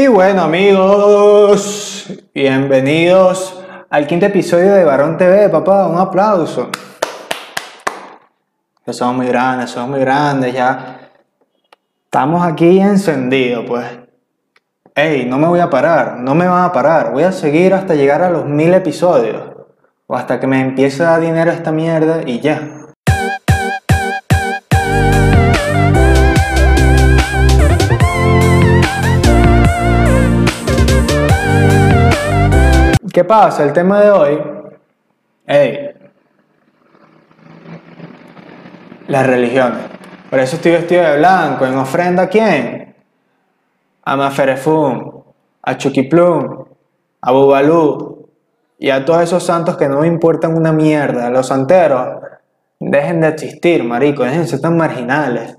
Y bueno amigos, bienvenidos al quinto episodio de Barón TV, papá, un aplauso. Que somos muy grandes, somos muy grandes, ya estamos aquí encendidos, pues. Ey, no me voy a parar, no me van a parar, voy a seguir hasta llegar a los mil episodios. O hasta que me empiece a dar dinero esta mierda y ya. ¿Qué pasa? El tema de hoy, hey, las religiones. Por eso estoy vestido de blanco, en ofrenda a quién? A Maferefum, a Chuquiplum, a Bubalú y a todos esos santos que no me importan una mierda. Los santeros, dejen de existir, marico, ser tan marginales.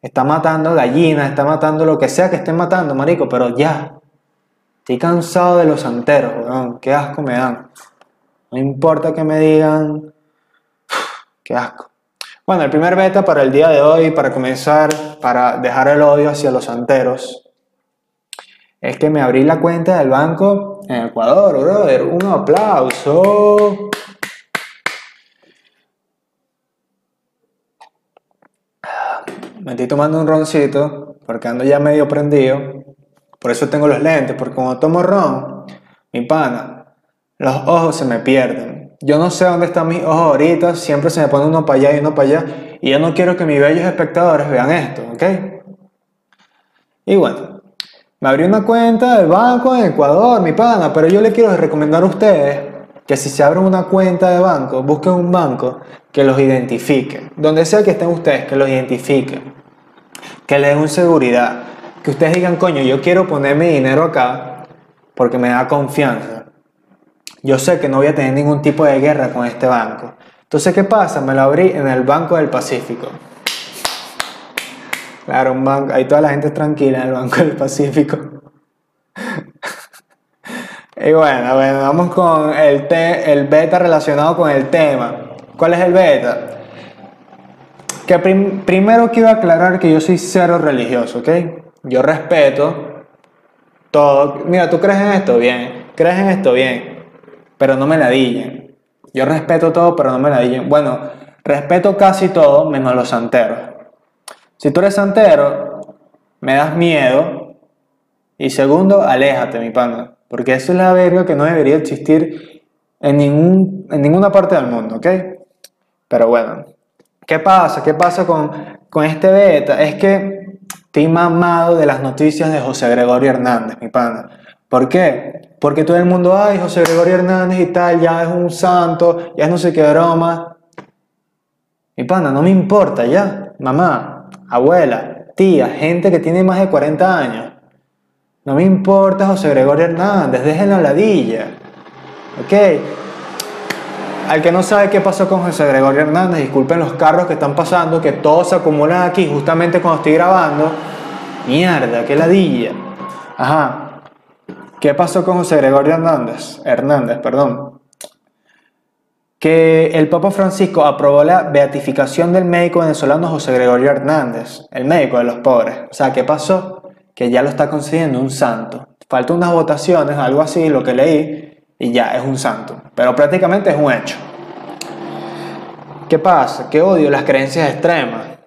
Está matando gallinas, está matando lo que sea que estén matando, marico, pero ya, Estoy cansado de los santeros, weón. Qué asco me dan. No importa que me digan. Qué asco. Bueno, el primer beta para el día de hoy, para comenzar, para dejar el odio hacia los santeros, es que me abrí la cuenta del banco en Ecuador, brother. Un aplauso. Me estoy tomando un roncito porque ando ya medio prendido. Por eso tengo los lentes, porque cuando tomo ron, mi pana, los ojos se me pierden. Yo no sé dónde están mis ojos ahorita, siempre se me pone uno para allá y uno para allá, y yo no quiero que mis bellos espectadores vean esto, ¿ok? Y bueno, me abrí una cuenta del banco en Ecuador, mi pana, pero yo le quiero recomendar a ustedes que si se abren una cuenta de banco, busquen un banco que los identifique. Donde sea que estén ustedes, que los identifique. Que le den seguridad que ustedes digan, coño, yo quiero poner mi dinero acá porque me da confianza. Yo sé que no voy a tener ningún tipo de guerra con este banco. Entonces, ¿qué pasa? Me lo abrí en el Banco del Pacífico. Claro, un banco, ahí toda la gente es tranquila en el Banco del Pacífico. y bueno, bueno, vamos con el, el beta relacionado con el tema. ¿Cuál es el beta? Que primero quiero aclarar que yo soy cero religioso, ¿ok? Yo respeto todo. Mira, tú crees en esto, bien. Crees en esto, bien. Pero no me la dillen. Yo respeto todo, pero no me la dillen. Bueno, respeto casi todo, menos los santeros. Si tú eres santero, me das miedo. Y segundo, aléjate, mi pana. Porque eso es la verga que no debería existir en, ningún, en ninguna parte del mundo, ¿ok? Pero bueno, ¿qué pasa? ¿Qué pasa con, con este beta? Es que Estoy mamado de las noticias de José Gregorio Hernández, mi pana. ¿Por qué? Porque todo el mundo, ay, José Gregorio Hernández y tal, ya es un santo, ya no sé qué broma. Mi pana, no me importa ya. Mamá, abuela, tía, gente que tiene más de 40 años. No me importa José Gregorio Hernández, dejen la ladilla. ¿Ok? Al que no sabe qué pasó con José Gregorio Hernández, disculpen los carros que están pasando, que todos se acumulan aquí justamente cuando estoy grabando. Mierda, qué ladilla. Ajá. ¿Qué pasó con José Gregorio Hernández? Hernández, perdón. Que el Papa Francisco aprobó la beatificación del médico venezolano José Gregorio Hernández, el médico de los pobres. O sea, ¿qué pasó? Que ya lo está concediendo un santo. Faltan unas votaciones, algo así, lo que leí, y ya es un santo. Pero prácticamente es un hecho. ¿Qué pasa? Que odio las creencias extremas.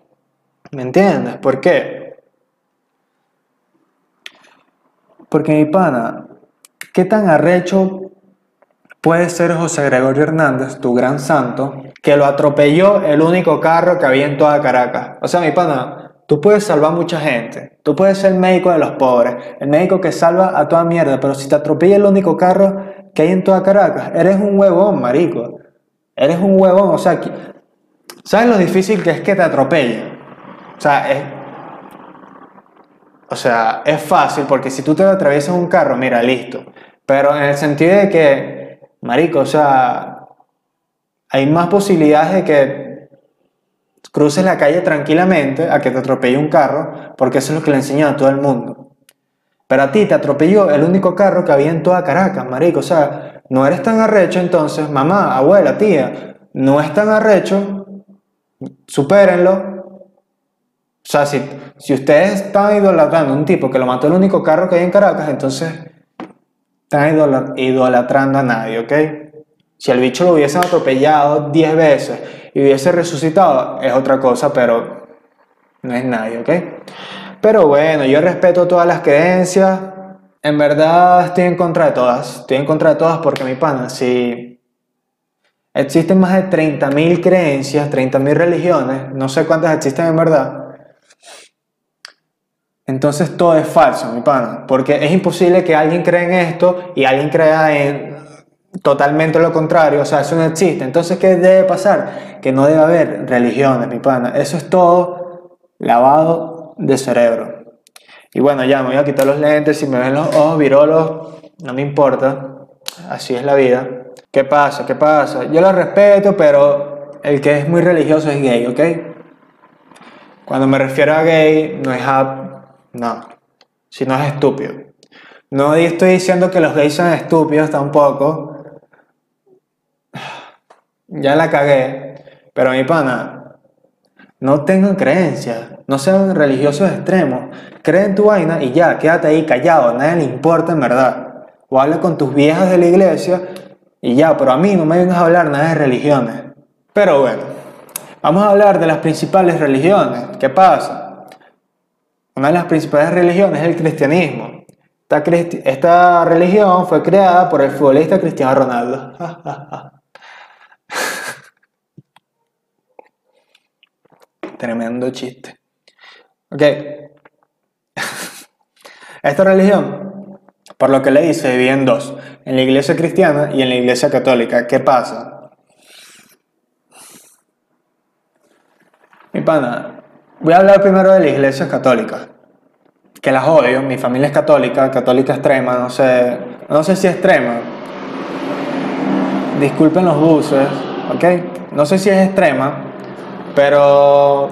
¿Me entiendes? ¿Por qué? Porque mi pana, ¿qué tan arrecho puede ser José Gregorio Hernández, tu gran santo, que lo atropelló el único carro que había en toda Caracas? O sea, mi pana, tú puedes salvar mucha gente. Tú puedes ser el médico de los pobres, el médico que salva a toda mierda, pero si te atropella el único carro que hay en toda Caracas. Eres un huevón, marico. Eres un huevón. O sea, ¿sabes lo difícil que es que te atropellen? O sea, es, o sea, es fácil porque si tú te atraviesas un carro, mira, listo. Pero en el sentido de que, marico, o sea, hay más posibilidades de que cruces la calle tranquilamente a que te atropelle un carro, porque eso es lo que le enseñan a todo el mundo. Pero a ti te atropelló el único carro que había en toda Caracas, marico. O sea, no eres tan arrecho entonces, mamá, abuela, tía, no es tan arrecho, supérenlo. O sea, si, si ustedes están idolatrando a un tipo que lo mató el único carro que hay en Caracas, entonces están idola- idolatrando a nadie, ¿ok? Si el bicho lo hubiesen atropellado 10 veces y hubiese resucitado, es otra cosa, pero no es nadie, ¿ok? Pero bueno, yo respeto todas las creencias. En verdad estoy en contra de todas. Estoy en contra de todas porque mi pana, si existen más de 30.000 creencias, 30.000 religiones, no sé cuántas existen en verdad, entonces todo es falso, mi pana, porque es imposible que alguien crea en esto y alguien crea en totalmente lo contrario, o sea, eso no existe. Entonces, ¿qué debe pasar? Que no debe haber religiones, mi pana. Eso es todo lavado de cerebro. Y bueno, ya me voy a quitar los lentes, si me ven los ojos virolos, no me importa, así es la vida. ¿Qué pasa? ¿Qué pasa? Yo lo respeto, pero el que es muy religioso es gay, ¿ok? Cuando me refiero a gay, no es a... No, sino es estúpido. No estoy diciendo que los gays son estúpidos tampoco. Ya la cagué. Pero mi pana, no tengan creencias. No sean religiosos extremos. Cree en tu vaina y ya, quédate ahí callado. A nadie le importa en verdad. O habla con tus viejas de la iglesia y ya, pero a mí no me vengas a hablar nada de religiones. Pero bueno, vamos a hablar de las principales religiones. ¿Qué pasa? Una de las principales religiones es el cristianismo. Esta, cristi- esta religión fue creada por el futbolista Cristiano Ronaldo. Tremendo chiste. Ok. Esta religión, por lo que leí, se divide en dos. En la iglesia cristiana y en la iglesia católica. ¿Qué pasa? Mi pana, voy a hablar primero de la iglesia católica. Que las odio, mi familia es católica, católica extrema, no sé, no sé si extrema. Disculpen los buses, ¿ok? No sé si es extrema, pero,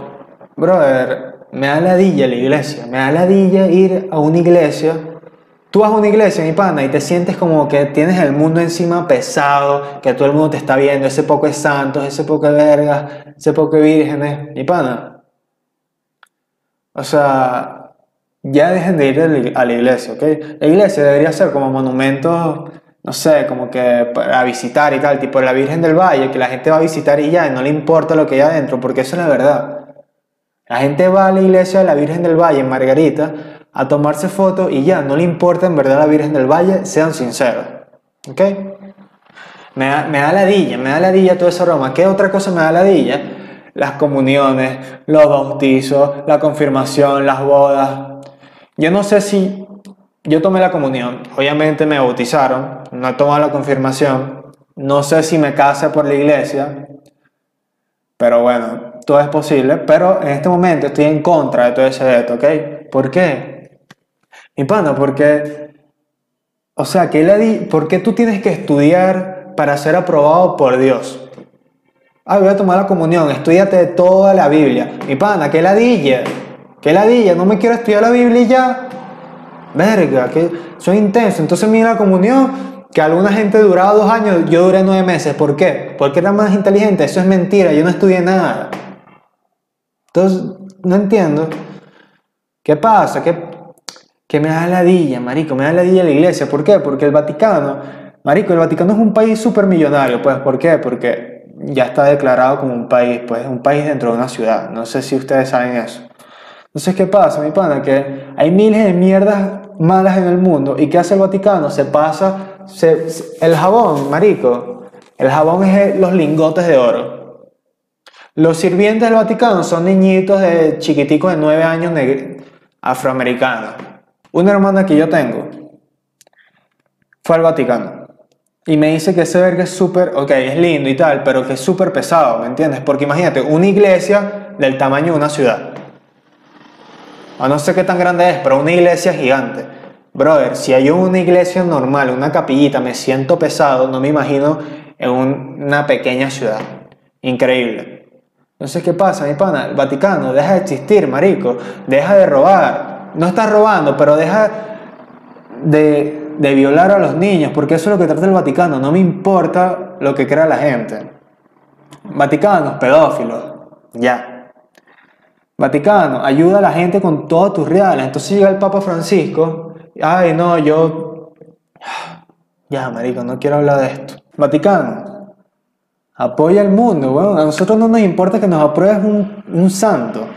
brother, me da ladilla la iglesia, me da ladilla ir a una iglesia. Tú vas a una iglesia, mi pana, y te sientes como que tienes el mundo encima pesado, que todo el mundo te está viendo, ese poco de santos, ese poco de vergas, ese poco de vírgenes, mi pana. O sea, ya dejen de ir a la- iglesia, ¿ok? La iglesia debería ser como monumento, no sé, como que para visitar y tal, tipo la Virgen del Valle, que la gente va a visitar y ya, y no le importa lo que hay adentro, porque eso es la verdad. La gente va a la iglesia de la Virgen del Valle en Margarita a tomarse fotos y ya, no le importa en verdad la Virgen del Valle, sean sinceros, ¿ok? Me da, me da ladilla, me da ladilla toda esa broma. ¿Qué otra cosa me da ladilla? Las comuniones, los bautizos, la confirmación, las bodas. Yo no sé si yo tomé la comunión, obviamente me bautizaron, no he tomado la confirmación, no sé si me case por la iglesia, pero bueno, todo es posible, pero en este momento estoy en contra de todo ese veto, ¿ok? ¿Por qué? Mi pana, porque, o sea, ¿qué le di- ¿por qué tú tienes que estudiar para ser aprobado por Dios? Ah, voy a tomar la comunión, estudiate toda la Biblia. Mi pana, ¿qué ladilla? ¿Qué ladilla? No me quiero estudiar la Biblia y ya. Verga, que soy intenso. Entonces mira la comunión, que alguna gente duraba dos años, yo duré nueve meses. ¿Por qué? Porque era más inteligente. Eso es mentira, yo no estudié nada. Entonces, no entiendo. ¿Qué pasa? ¿Qué, me da ladilla, marico? Me da ladilla la iglesia. ¿Por qué? Porque el Vaticano, marico, el Vaticano es un país súper millonario. Pues, ¿por qué? Porque ya está declarado como un país, pues, un país dentro de una ciudad. No sé si ustedes saben eso. Entonces, ¿qué pasa, mi pana? Que hay miles de mierdas malas en el mundo. ¿Y qué hace el Vaticano? Se pasa. El jabón, marico. El jabón es los lingotes de oro. Los sirvientes del Vaticano son niñitos de chiquiticos de 9 años afroamericanos. Una hermana que yo tengo fue al Vaticano. Y me dice que ese verga es súper, ok, es lindo y tal, pero que es súper pesado, ¿me entiendes? Porque imagínate, una iglesia del tamaño de una ciudad. O no sé qué tan grande es, pero una iglesia gigante. Brother, si hay una iglesia normal, una capillita, me siento pesado, no me imagino en un- una pequeña ciudad. Increíble. Entonces, ¿qué pasa, mi pana? El Vaticano deja de existir, marico. Deja de robar. No está robando, pero deja de, de violar a los niños, porque eso es lo que trata el Vaticano. No me importa lo que crea la gente. Vaticanos, pedófilos. Ya. Vaticano, ayuda a la gente con todos tus reales. Entonces llega el Papa Francisco, ay no, yo... Ya, marico, no quiero hablar de esto. Vaticano, apoya al mundo, bueno, a nosotros no nos importa que nos apruebes un, santo.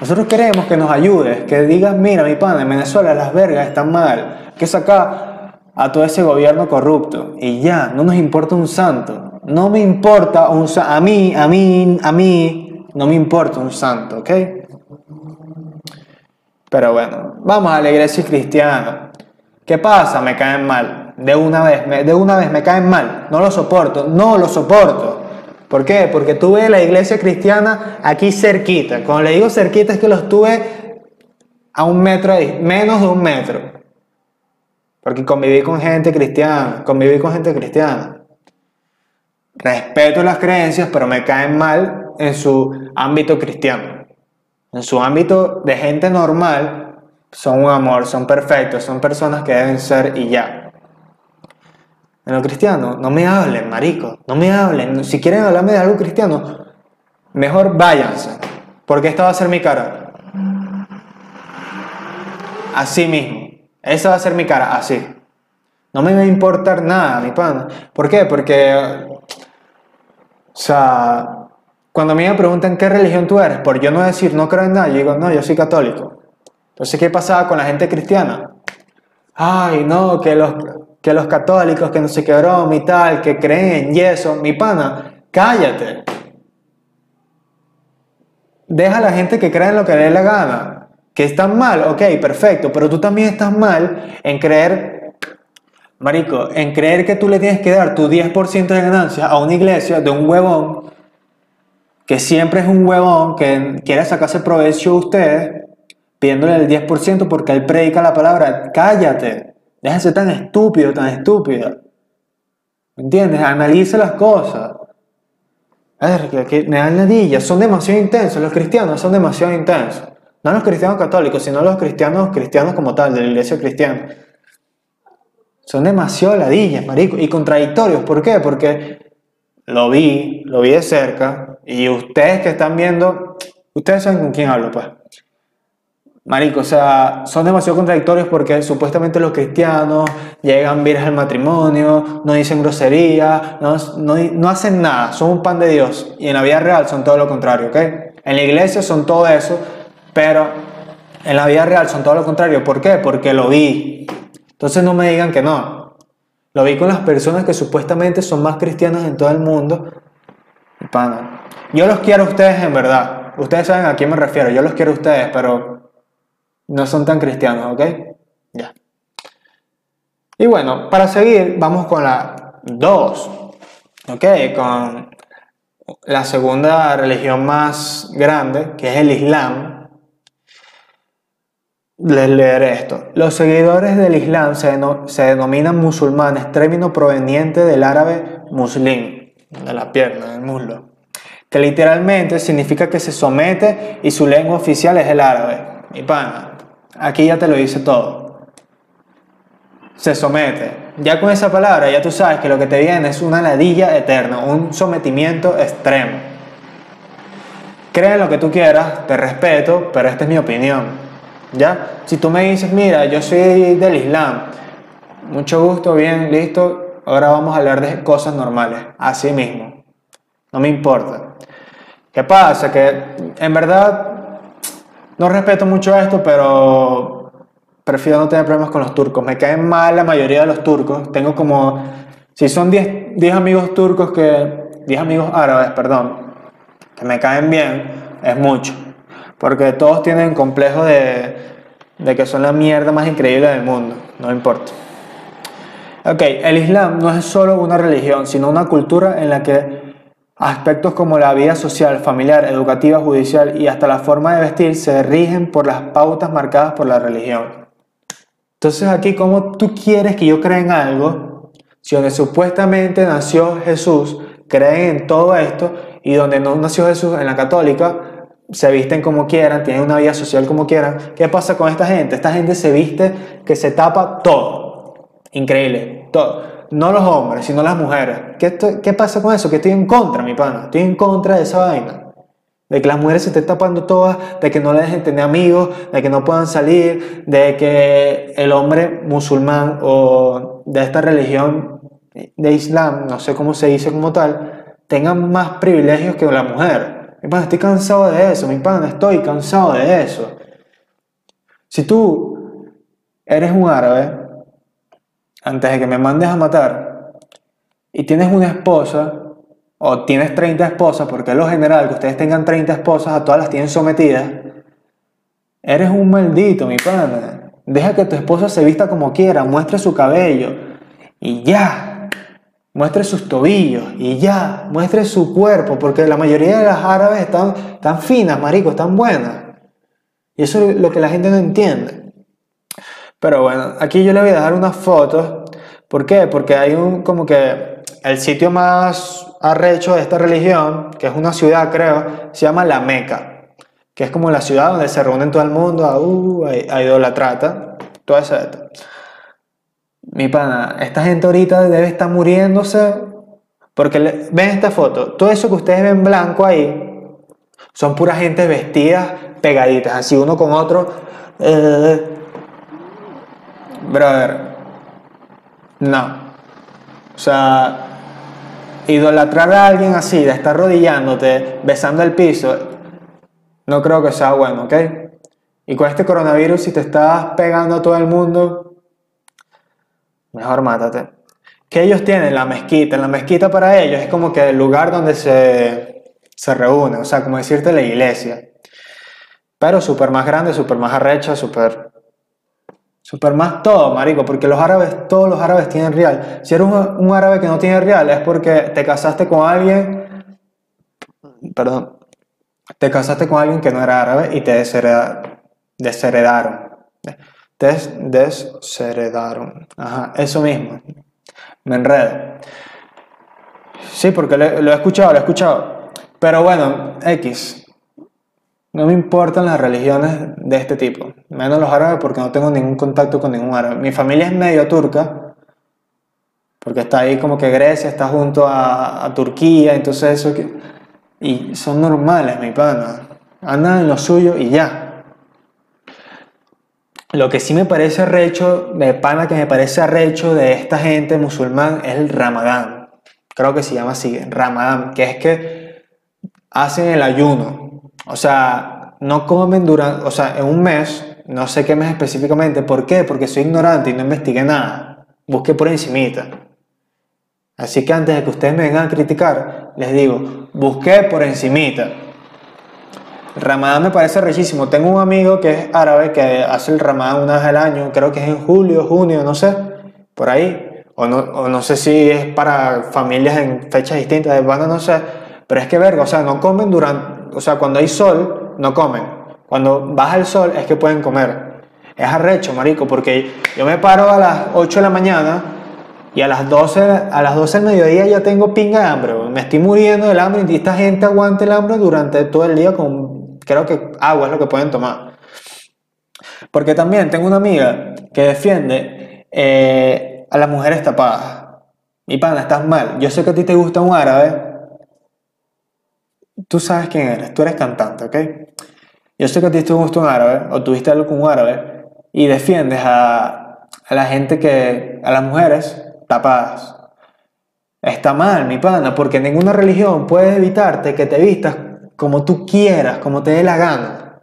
Nosotros queremos que nos ayudes, que digas, mira, mi pana, en Venezuela las vergas están mal, que saca a todo ese gobierno corrupto. Y ya, no nos importa un santo. No me importa un santo. A mí, a mí, a mí, no me importa un santo, ¿ok? Pero bueno, vamos a la iglesia cristiana. ¿Qué pasa? Me caen mal. De una vez, me, de una vez me caen mal. No lo soporto, no lo soporto. ¿Por qué? Porque tuve la iglesia cristiana aquí cerquita. Cuando le digo cerquita es que los tuve a un metro, menos de un metro. Porque conviví con gente cristiana, conviví con gente cristiana. Respeto las creencias, pero me caen mal en su ámbito cristiano. En su ámbito de gente normal, son un amor, son perfectos, son personas que deben ser y ya. En lo cristiano, no me hablen, marico, no me hablen. Si quieren hablarme de algo cristiano, mejor váyanse, porque esta va a ser mi cara. Así mismo. Esa va a ser mi cara, así. No me va a importar nada, mi pan. ¿Por qué? Porque, o sea, cuando me preguntan qué religión tú eres, por yo no decir no creo en nada, yo digo, no, yo soy católico. Entonces, ¿qué pasaba con la gente cristiana? Ay, no, que los, que los católicos, que no sé qué broma y tal, que creen en eso. Mi pana, cállate. Deja a la gente que cree en lo que le dé la gana. Que están mal, ok, perfecto, pero tú también estás mal en creer, marico, en creer que tú le tienes que dar tu 10% de ganancia a una iglesia de un huevón que siempre es un huevón que quiere sacarse provecho de ustedes pidiéndole el 10% porque él predica la palabra. Cállate. Ser tan estúpido, tan estúpida. ¿Me entiendes? Analiza las cosas. A ver, que, me dan ladillas. Son demasiado intensos. Los cristianos son demasiado intensos. No los cristianos católicos, sino los cristianos cristianos como tal, de la iglesia cristiana. Son demasiado ladillas, marico. Y contradictorios. ¿Por qué? Porque lo vi, lo vi de cerca. Y ustedes que están viendo, ustedes saben con quién hablo, pues. Marico, o sea, son demasiado contradictorios porque supuestamente los cristianos llegan virgen al matrimonio, no dicen grosería, no, no, hacen nada, son un pan de Dios. Y en la vida real son todo lo contrario, ¿ok? En la iglesia son todo eso, pero en la vida real son todo lo contrario. ¿Por qué? Porque lo vi. Entonces no me digan que no. Lo vi con las personas que supuestamente son más cristianas en todo el mundo. Yo los quiero a ustedes en verdad. Ustedes saben a quién me refiero. Yo los quiero a ustedes, pero no son tan cristianos, ¿ok? Ya. Y bueno, para seguir, vamos con la 2, ¿ok? Con la segunda religión más grande, que es el Islam. Les leeré esto. Los seguidores del Islam se, se denominan musulmanes, término proveniente del árabe muslim, de la pierna, del muslo, que literalmente significa que se somete y su lengua oficial es el árabe. Mi pana, Aquí ya te lo dice todo. Se somete. Ya con esa palabra ya tú sabes que lo que te viene es una ladilla eterna, un sometimiento extremo. Cree lo que tú quieras, te respeto, pero esta es mi opinión. ¿Ya? Si tú me dices, mira, yo soy del Islam, mucho gusto, bien, listo, ahora vamos a hablar de cosas normales, así mismo. No me importa. ¿Qué pasa? Que en verdad no respeto mucho esto, pero prefiero no tener problemas con los turcos. Me caen mal la mayoría de los turcos. Tengo como, si son 10, 10 amigos turcos que, 10 amigos árabes, perdón, que me caen bien, es mucho. Porque todos tienen complejo de, de que son la mierda más increíble del mundo. No importa. Ok, el Islam no es solo una religión, sino una cultura en la que Aspectos como la vida social, familiar, educativa, judicial y hasta la forma de vestir se rigen por las pautas marcadas por la religión. Entonces aquí, ¿cómo tú quieres que yo crea en algo? Si donde supuestamente nació Jesús, creen en todo esto y donde no nació Jesús, en la católica, se visten como quieran, tienen una vida social como quieran. ¿Qué pasa con esta gente? Esta gente se viste que se tapa todo. Increíble, todo no los hombres, sino las mujeres. ¿Qué, ¿Qué, pasa con eso? Que estoy en contra, mi pana. Estoy en contra de esa vaina. de que las mujeres se estén tapando todas, de que no les dejen tener amigos, de que no puedan salir, de que el hombre musulmán o de esta religión de Islam, no sé cómo se dice como tal, tengan más privilegios que la mujer. Mi pana, estoy cansado de eso, mi pana, estoy cansado de eso. Si tú eres un árabe, antes de que me mandes a matar, y tienes una esposa, o tienes 30 esposas, porque es lo general que ustedes tengan 30 esposas, a todas las tienen sometidas, eres un maldito, mi pana. Deja que tu esposa se vista como quiera, muestre su cabello y ya. Muestre sus tobillos y ya. Muestre su cuerpo, porque la mayoría de las árabes están tan finas, marico, están buenas. Y eso es lo que la gente no entiende. Pero bueno, aquí yo le voy a dejar unas fotos. ¿Por qué? Porque hay un como que el sitio más arrecho de esta religión, que es una ciudad creo, se llama La Meca, que es como la ciudad donde se reúnen todo el mundo a, uh, a, idolatrata, todo eso. Mi pana, esta gente ahorita debe estar muriéndose porque ven esta foto, todo eso que ustedes ven blanco ahí son pura gente vestidas pegaditas, así uno con otro. Eh, brother, no. O sea, idolatrar a alguien así, de estar arrodillándote, besando el piso, no creo que sea bueno, ¿ok? Y con este coronavirus, si te estás pegando a todo el mundo, mejor mátate. ¿Qué ellos tienen? La mezquita. La mezquita para ellos es como que el lugar donde se, se reúne, o sea, como decirte la iglesia. Pero súper más grande, súper más arrecha, súper Super más todo, marico, porque los árabes, todos los árabes tienen real. Si eres un, árabe que no tiene real, es porque te casaste con alguien, perdón, te casaste con alguien que no era árabe y te desheredaron. Te desheredaron. Ajá, eso mismo. Me enredo. Sí, porque lo he escuchado, lo he escuchado. Pero bueno, X. No me importan las religiones de este tipo, menos los árabes porque no tengo ningún contacto con ningún árabe. Mi familia es medio turca, porque está ahí como que Grecia está junto a, Turquía, entonces eso Y son normales, mi pana. Andan en lo suyo y ya. Lo que sí me parece arrecho, de pana que me parece arrecho de esta gente musulmán es el ramadán. Creo que se llama así, ramadán, que es que hacen el ayuno o sea, no comen durante, o sea, en un mes, no sé qué mes específicamente, ¿por qué? Porque soy ignorante y no investigué nada. Busqué por encimita. Así que antes de que ustedes me vengan a criticar, les digo, busqué por encimita. Ramadán me parece rechísimo. Tengo un amigo que es árabe que hace el Ramadán una vez al año, creo que es en julio, junio, no sé, por ahí. O no, o no sé si es para familias en fechas distintas, banda no sé. Pero es que verga, o sea, no comen durante, o sea, cuando hay sol, no comen. Cuando baja el sol es que pueden comer. Es arrecho, marico, porque yo me paro a las 8 de la mañana y a las 12, a las 12 del mediodía ya tengo pinga de hambre. Me estoy muriendo del hambre y esta gente aguanta el hambre durante todo el día con, creo que agua es lo que pueden tomar. Porque también tengo una amiga que defiende eh, a las mujeres tapadas. Mi pana, estás mal. Yo sé que a ti te gusta un árabe, tú sabes quién eres, tú eres cantante, ¿ok? Yo sé que a ti te gusta un árabe, o tuviste algo con un árabe, y defiendes a, la gente que, a las mujeres tapadas. Está mal, mi pana, porque ninguna religión puede evitarte que te vistas como tú quieras, como te dé la gana.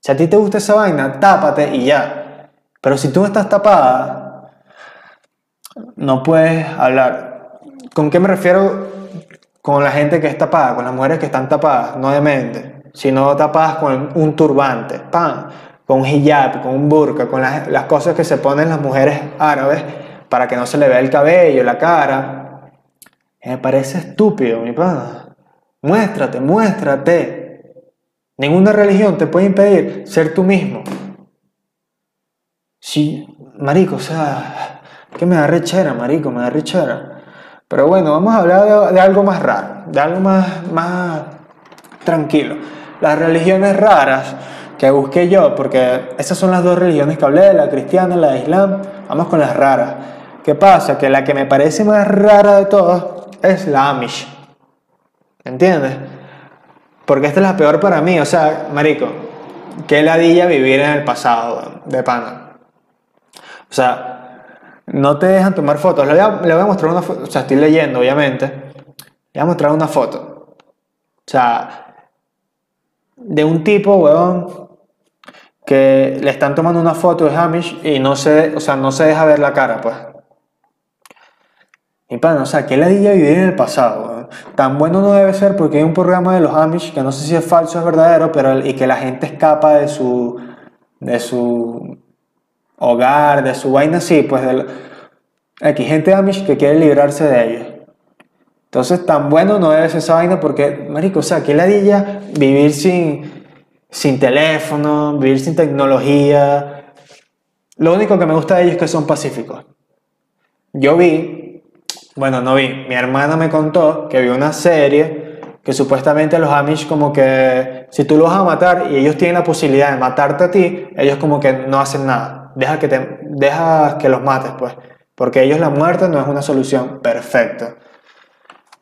Si a ti te gusta esa vaina, tápate y ya. Pero si tú estás tapada, no puedes hablar. ¿Con qué me refiero con la gente que es tapada, con las mujeres que están tapadas, no de mente, sino tapadas con un turbante, pan, con un hijab, con un burka, con las, las, cosas que se ponen las mujeres árabes para que no se le vea el cabello, la cara. Me parece estúpido, mi pana. Muéstrate, muéstrate. Ninguna religión te puede impedir ser tú mismo. Sí, marico, o sea, que me da rechera, marico, me da rechera. Pero bueno, vamos a hablar de, algo más raro, de algo más, más tranquilo. Las religiones raras que busqué yo, porque esas son las dos religiones que hablé, la cristiana y la islam, vamos con las raras. ¿Qué pasa? Que la que me parece más rara de todas es la Amish. ¿Entiendes? porque esta es la peor para mí, o sea, marico, qué ladilla vivir en el pasado, de pana. O sea, no te dejan tomar fotos. Le voy a, mostrar una foto, o sea, estoy leyendo, obviamente. Le voy a mostrar una foto. O sea, de un tipo, weón, que le están tomando una foto de Hamish y no se, o sea, no se deja ver la cara, pues. Y pana, o sea, qué ladilla vivir en el pasado, weón. Tan bueno no debe ser porque hay un programa de los Amish que no sé si es falso o es verdadero, pero y que la gente escapa de su de su hogar, de su vaina así, pues de aquí gente Amish que quiere librarse de ellos. Entonces, tan bueno no debe ser esa vaina porque, marico, o sea, qué ladilla vivir sin sin teléfono, vivir sin tecnología. Lo único que me gusta de ellos es que son pacíficos. Yo vi, bueno, no vi, mi hermana me contó que vio una serie que supuestamente los Amish como que si tú los vas a matar y ellos tienen la posibilidad de matarte a ti, ellos como que no hacen nada. Deja que, te, deja que los mates, pues. Porque ellos la muerte no es una solución perfecta.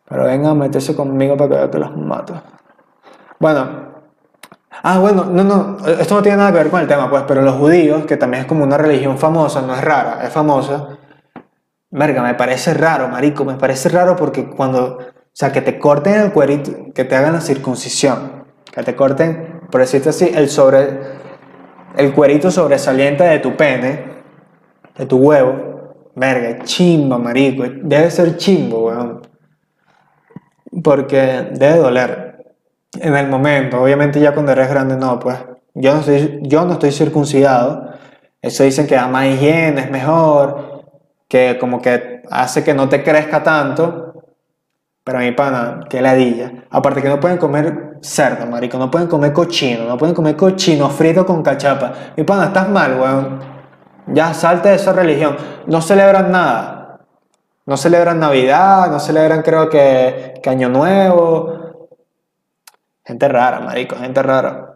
Pero vengan a meterse conmigo para que vean que los mato. Bueno, Ah, bueno, no, no, esto no tiene nada que ver con el tema, pues, pero los judíos, que también es como una religión famosa, no es rara, es famosa. Verga, me parece raro, marico, me parece raro porque cuando, o sea, que te corten el cuerito, que te hagan la circuncisión, que te corten, por decirte así, el sobre, el cuerito sobresaliente de tu pene, de tu huevo, verga, chimbo, marico, debe ser chimbo, weón. Porque debe doler en el momento. Obviamente ya cuando eres grande no, pues yo no estoy, yo no estoy circuncidado. Eso dicen que da más higiene, es mejor, que como que hace que no te crezca tanto. Pero mi pana, qué ladilla. Aparte que no pueden comer cerdo, marico, no pueden comer cochino, no pueden comer cochino frito con cachapa. Mi pana, estás mal, weón. Ya salte de esa religión. No celebran nada. No celebran Navidad, no celebran creo que, que Año Nuevo Gente rara, marico, gente rara.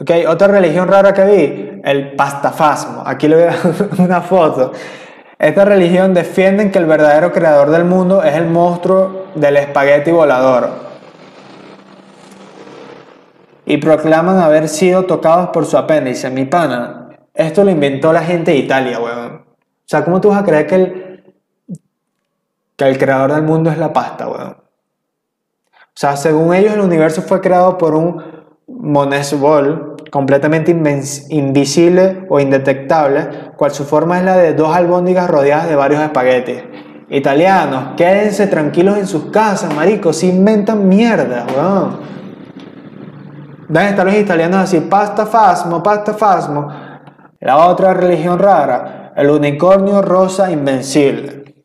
Ok, otra religión rara que vi, el pastafasmo. Aquí le dar una foto. Esta religión defiende que el verdadero creador del mundo es el monstruo del espagueti volador. Y proclaman haber sido tocados por su apéndice. Mi pana, esto lo inventó la gente de Italia, weón. O sea, ¿cómo tú vas a creer que el, que el creador del mundo es la pasta, weón? O sea, según ellos, el universo fue creado por un monesbol completamente invisible o indetectable, cual su forma es la de dos albóndigas rodeadas de varios espaguetis. Italianos, quédense tranquilos en sus casas, maricos, se inventan mierda, weón. Deben estar los italianos así, pasta fasmo, pasta fasmo. La otra religión rara, el unicornio rosa invencible.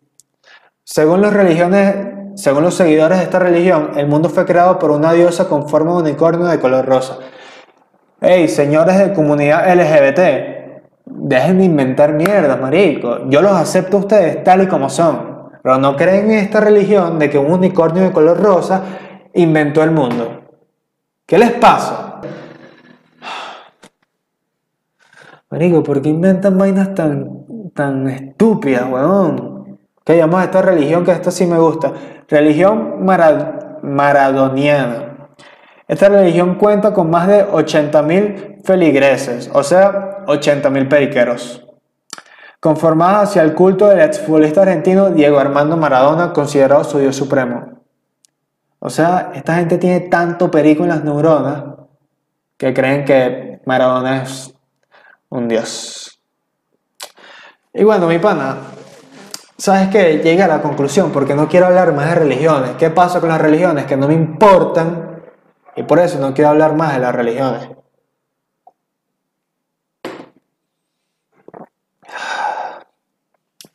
Según las religiones según los seguidores de esta religión, el mundo fue creado por una diosa con forma de unicornio de color rosa. Hey, señores de comunidad LGBT, dejen de inventar mierdas, marico. Yo los acepto a ustedes tal y como son. Pero no creen en esta religión de que un unicornio de color rosa inventó el mundo. ¿Qué les pasa? Marico, ¿por qué inventan vainas tan, tan estúpidas, weón? Que llamamos a esta religión que esto sí me gusta. Religión maradoniana. Esta religión cuenta con más de 80.000 feligreses, o sea, 80.000 periqueros, conformada hacia el culto del exfutbolista argentino Diego Armando Maradona, considerado su Dios supremo. O sea, esta gente tiene tanto perico en las neuronas que creen que Maradona es un Dios. Y bueno, mi pana, ¿Sabes qué? Llegué a la conclusión porque no quiero hablar más de religiones. ¿Qué pasa con las religiones? Que no me importan y por eso no quiero hablar más de las religiones.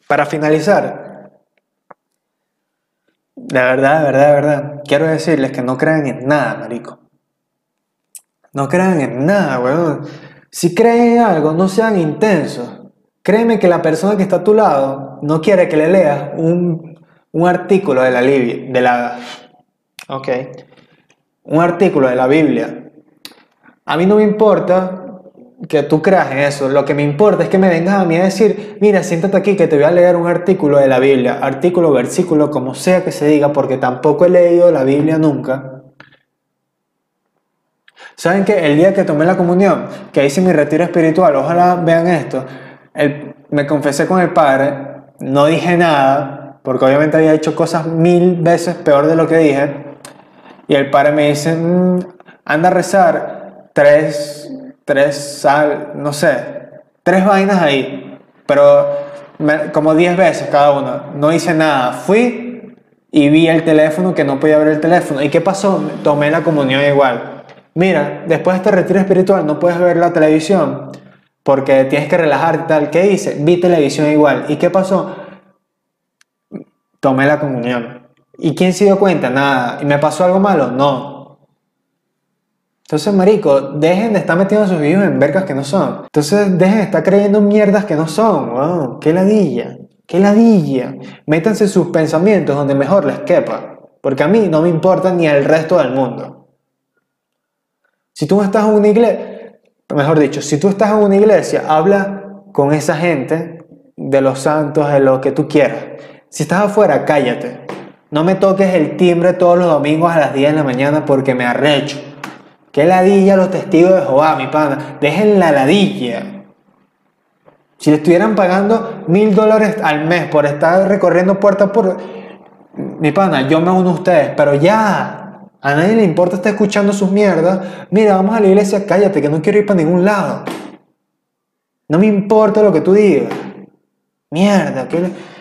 Para finalizar, de verdad, verdad, verdad, quiero decirles que no crean en nada, marico. No crean en nada, weón. Si creen en algo, no sean intensos. Créeme que la persona que está a tu lado no quiere que le leas un, artículo de la, de la ok, un artículo de la Biblia. A mí no me importa que tú creas en eso. Lo que me importa es que me vengas a mí a decir, mira, siéntate aquí que te voy a leer un artículo de la Biblia, artículo, versículo, como sea que se diga, porque tampoco he leído la Biblia nunca. ¿Saben que el día que tomé la comunión, que hice mi retiro espiritual, ojalá vean esto, me confesé con el Padre, no dije nada, porque obviamente había hecho cosas mil veces peor de lo que dije, y el Padre me dice, "Mm, anda a rezar tres, tres, sal, no sé, tres vainas ahí, pero me- como diez veces cada una, no hice nada, fui y vi el teléfono que no podía ver el teléfono, ¿y qué pasó? Tomé la comunión igual. Mira, después de este retiro espiritual no puedes ver la televisión porque tienes que relajarte tal. ¿Qué hice? Vi televisión igual. ¿Y qué pasó? Tomé la comunión. ¿Y quién se dio cuenta? Nada. ¿Y me pasó algo malo? No. Entonces, marico, dejen de estar metiendo sus videos en vergas que no son. Entonces, dejen de estar creyendo en mierdas que no son. Wow, qué ladilla. Qué ladilla. Métanse sus pensamientos donde mejor les quepa. Porque a mí no me importa ni al resto del mundo. Si tú estás en una iglesia, mejor dicho, si tú estás en una iglesia, habla con esa gente de los santos, de lo que tú quieras. Si estás afuera, cállate. No me toques el timbre todos los domingos a las 10 de la mañana porque me arrecho. Qué ladilla los testigos de Jehová, mi pana. Dejen la ladilla. Si le estuvieran pagando mil dólares al mes por estar recorriendo puerta por... Mi pana, yo me uno a ustedes, pero ya. A nadie le importa estar escuchando sus mierdas. Mira, vamos a la iglesia, cállate, que no quiero ir para ningún lado. No me importa lo que tú digas. Mierda, que...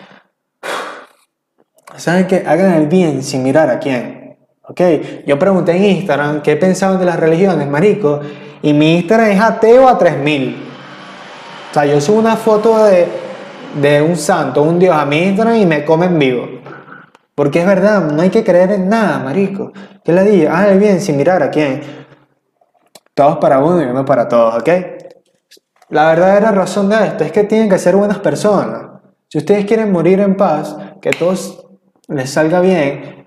¿Saben qué? Hagan el bien sin mirar a quién. ¿Ok? Yo pregunté en Instagram qué pensaban de las religiones, marico, y mi Instagram es ateo a 3000. O sea, yo subo una foto de, de un santo, un dios a mi Instagram y me comen vivo. Porque es verdad, no hay que creer en nada, marico. Que la diga, hagan el bien sin mirar a quién. Todos para uno y uno para todos, ¿ok? La verdadera razón de esto es que tienen que ser buenas personas. Si ustedes quieren morir en paz, que todos les salga bien,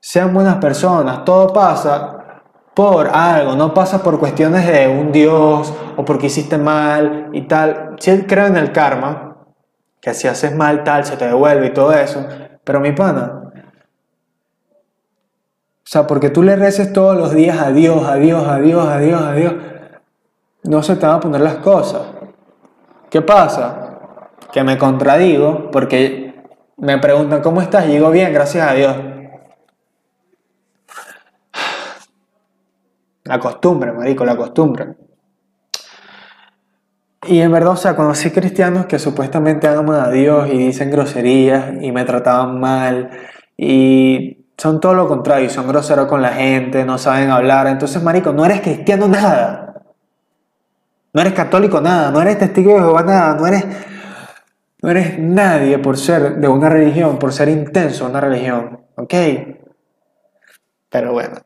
sean buenas personas. Todo pasa por algo, no pasa por cuestiones de un Dios o porque hiciste mal y tal. Si creo en el karma, que si haces mal tal, se te devuelve y todo eso. Pero mi pana, o sea, porque tú le reces todos los días a Dios, a Dios, a Dios, a Dios, a Dios, no se te van a poner las cosas. ¿Qué pasa? Que me contradigo porque me preguntan cómo estás y digo bien, gracias a Dios. La costumbre, marico, la costumbre. Y en verdad, o sea, conocí cristianos que supuestamente aman a Dios y dicen groserías y me trataban mal y son todo lo contrario, son groseros con la gente, no saben hablar. Entonces, marico, no eres cristiano nada. No eres católico nada, no eres testigo de Jehová nada, no eres, no eres nadie por ser de una religión, por ser intenso en una religión, ¿ok? Pero bueno,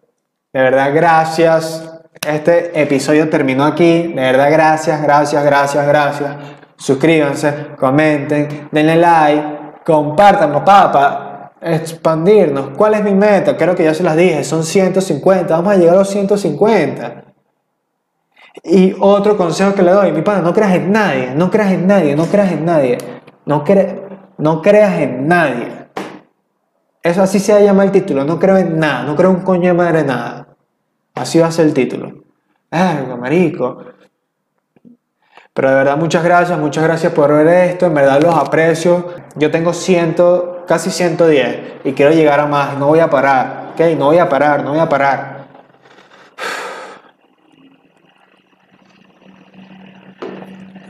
de verdad, gracias. Este episodio terminó aquí. De verdad, gracias, gracias, gracias, gracias. Suscríbanse, comenten, denle like, compartan, papá, expandirnos. ¿Cuál es mi meta? Creo que ya se las dije, son 150. Vamos a llegar a los 150. Y otro consejo que le doy, mi pana, no creas en nadie, no creas en nadie, no creas en nadie. No, cre no creas en nadie. Eso así se llama el título. No creo en nada. No creo un coño de madre en nada. Así va a ser el título. Verga, marico. Pero de verdad, muchas gracias. Muchas gracias por ver esto. En verdad los aprecio. Yo tengo 100, casi 110. Y quiero llegar a más. No voy a parar. ¿Ok? No voy a parar. No voy a parar.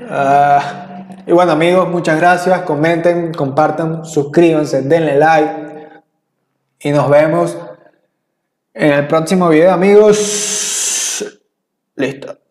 Ah, y bueno amigos, muchas gracias. Comenten, compartan, suscríbanse, denle like. Y nos vemos en el próximo video, amigos. Listo.